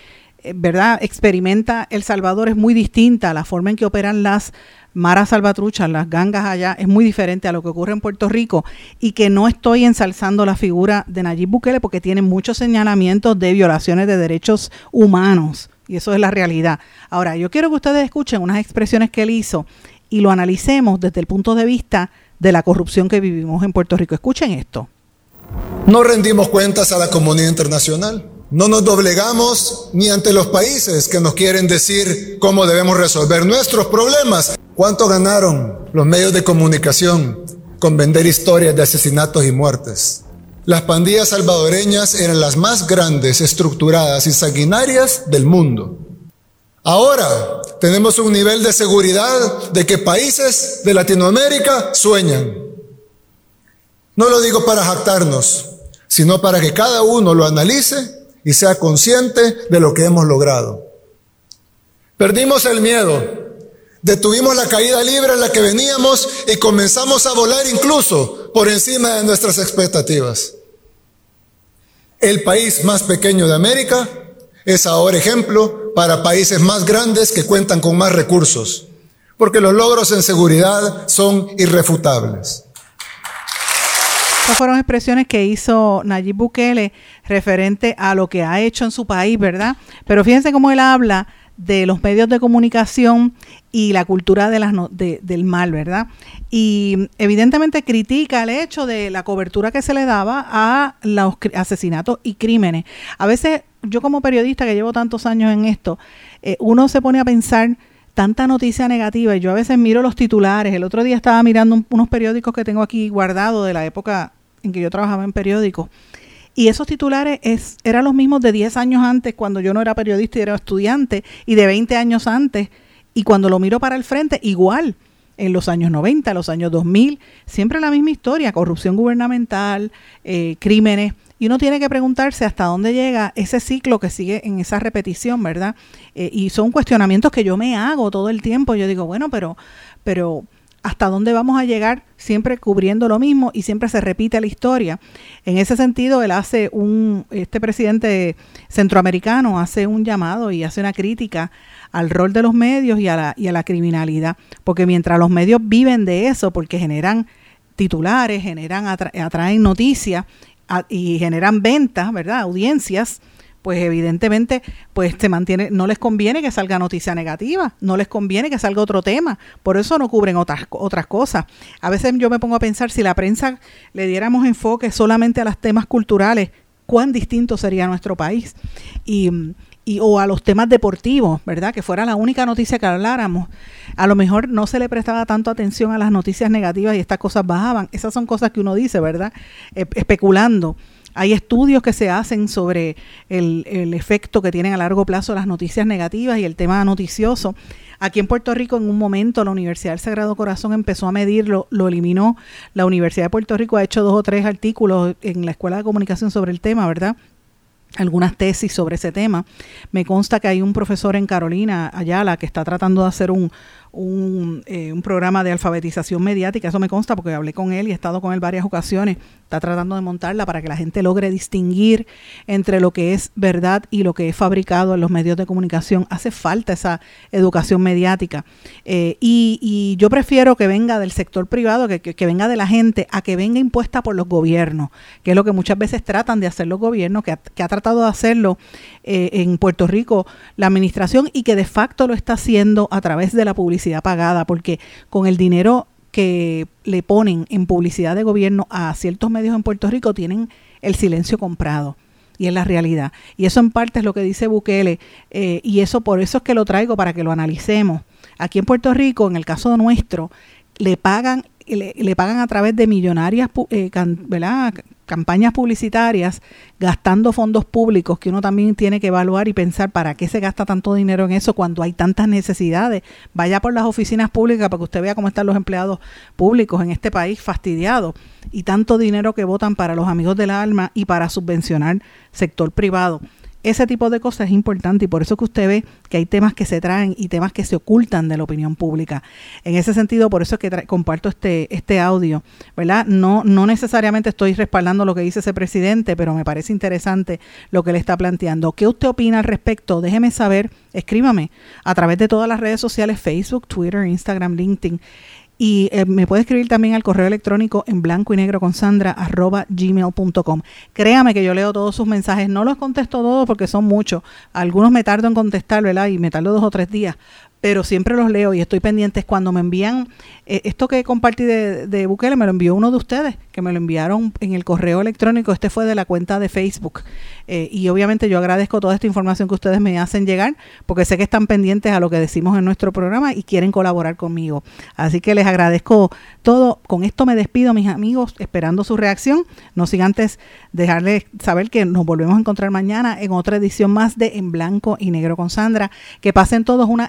¿verdad? experimenta El Salvador es muy distinta la forma en que operan las Mara Salvatrucha, las gangas allá, es muy diferente a lo que ocurre en Puerto Rico y que no estoy ensalzando la figura de Nayib Bukele porque tiene muchos señalamientos de violaciones de derechos humanos y eso es la realidad. Ahora, yo quiero que ustedes escuchen unas expresiones que él hizo y lo analicemos desde el punto de vista de la corrupción que vivimos en Puerto Rico. Escuchen esto. No rendimos cuentas a la comunidad internacional. No nos doblegamos ni ante los países que nos quieren decir cómo debemos resolver nuestros problemas. ¿Cuánto ganaron los medios de comunicación con vender historias de asesinatos y muertes? Las pandillas salvadoreñas eran las más grandes, estructuradas y sanguinarias del mundo. Ahora tenemos un nivel de seguridad de que países de Latinoamérica sueñan. No lo digo para jactarnos, sino para que cada uno lo analice y sea consciente de lo que hemos logrado. Perdimos el miedo, detuvimos la caída libre en la que veníamos y comenzamos a volar incluso por encima de nuestras expectativas. El país más pequeño de América es ahora ejemplo para países más grandes que cuentan con más recursos, porque los logros en seguridad son irrefutables. Estas fueron expresiones que hizo Nayib Bukele referente a lo que ha hecho en su país, ¿verdad? Pero fíjense cómo él habla de los medios de comunicación y la cultura del mal, ¿verdad? Y evidentemente critica el hecho de la cobertura que se le daba a los asesinatos y crímenes. A veces yo como periodista que llevo tantos años en esto, eh, uno se pone a pensar tanta noticia negativa y yo a veces miro los titulares. El otro día estaba mirando unos periódicos que tengo aquí guardados de la época en que yo trabajaba en periódicos. Y esos titulares es, eran los mismos de 10 años antes, cuando yo no era periodista y era estudiante, y de 20 años antes. Y cuando lo miro para el frente, igual. en los años 90, los años 2000, siempre la misma historia, corrupción gubernamental, eh, crímenes, y uno tiene que preguntarse hasta dónde llega ese ciclo que sigue en esa repetición, ¿verdad? Eh, y son cuestionamientos que yo me hago todo el tiempo, yo digo, bueno, pero, pero hasta dónde vamos a llegar siempre cubriendo lo mismo y siempre se repite la historia. En ese sentido, él hace un, este presidente centroamericano hace un llamado y hace una crítica al rol de los medios y a la, y a la criminalidad, porque mientras los medios viven de eso, porque generan titulares, generan atraen noticias y generan ventas, ¿verdad? Audiencias, pues evidentemente pues se mantiene, no les conviene que salga noticia negativa, no les conviene que salga otro tema, por eso no cubren otras, otras cosas. A veces yo me pongo a pensar si la prensa le diéramos enfoque solamente a los temas culturales, cuán distinto sería nuestro país. Y, y, o a los temas deportivos, ¿verdad? Que fuera la única noticia que habláramos. A lo mejor no se le prestaba tanto atención a las noticias negativas y estas cosas bajaban. Esas son cosas que uno dice, ¿verdad? E, especulando. Hay estudios que se hacen sobre el, efecto que tienen a largo plazo las noticias negativas y el tema noticioso. Aquí en Puerto Rico, en un momento, la Universidad del Sagrado Corazón empezó a medirlo, lo eliminó. La Universidad de Puerto Rico ha hecho dos o tres artículos en la Escuela de Comunicación sobre el tema, ¿verdad? algunas tesis sobre ese tema. Me consta que hay un profesor en Carolina, Ayala, que está tratando de hacer un, un, eh, un, programa de alfabetización mediática, eso me consta porque hablé con él y he estado con él varias ocasiones, está tratando de montarla para que la gente logre distinguir entre lo que es verdad y lo que es fabricado en los medios de comunicación. Hace falta esa educación mediática. Eh, y, yo prefiero que venga del sector privado, que, que, venga de la gente, a que venga impuesta por los gobiernos, que es lo que muchas veces tratan de hacer los gobiernos, que ha, que ha tratado de hacerlo eh, en Puerto Rico la administración y que de facto lo está haciendo a través de la publicidad pagada, porque con el dinero que le ponen en publicidad de gobierno a ciertos medios en Puerto Rico tienen el silencio comprado y es la realidad. Y eso en parte es lo que dice Bukele, eh, y eso por eso es que lo traigo para que lo analicemos. Aquí en Puerto Rico, en el caso nuestro, le pagan le, pagan a través de millonarias eh, ¿verdad? Campañas publicitarias gastando fondos públicos que uno también tiene que evaluar y pensar para qué se gasta tanto dinero en eso cuando hay tantas necesidades. Vaya por las oficinas públicas para que usted vea cómo están los empleados públicos en este país fastidiados y tanto dinero que votan para los amigos del alma y para subvencionar sector privado. Ese tipo de cosas es importante y por eso que usted ve que hay temas que se traen y temas que se ocultan de la opinión pública. En ese sentido, por eso es que comparto este, este audio, ¿verdad? No, no necesariamente estoy respaldando lo que dice ese presidente, pero me parece interesante lo que le está planteando. ¿Qué usted opina al respecto? Déjeme saber, escríbame a través de todas las redes sociales, Facebook, Twitter, Instagram, LinkedIn. Y eh, me puede escribir también al correo electrónico en blanco y negro con sandra arroba gmail.com. Créame que yo leo todos sus mensajes, no los contesto todos porque son muchos. Algunos me tardo en contestar, ¿verdad? Y me tardo dos o tres días pero siempre los leo y estoy pendiente. Cuando me envían eh, esto que compartí de, de, Bukele, me lo envió uno de ustedes, que me lo enviaron en el correo electrónico. Este fue de la cuenta de Facebook. Eh, y obviamente yo agradezco toda esta información que ustedes me hacen llegar, porque sé que están pendientes a lo que decimos en nuestro programa y quieren colaborar conmigo. Así que les agradezco todo. Con esto me despido, mis amigos, esperando su reacción. No sin antes dejarles saber que nos volvemos a encontrar mañana en otra edición más de En Blanco y Negro con Sandra. Que pasen todos una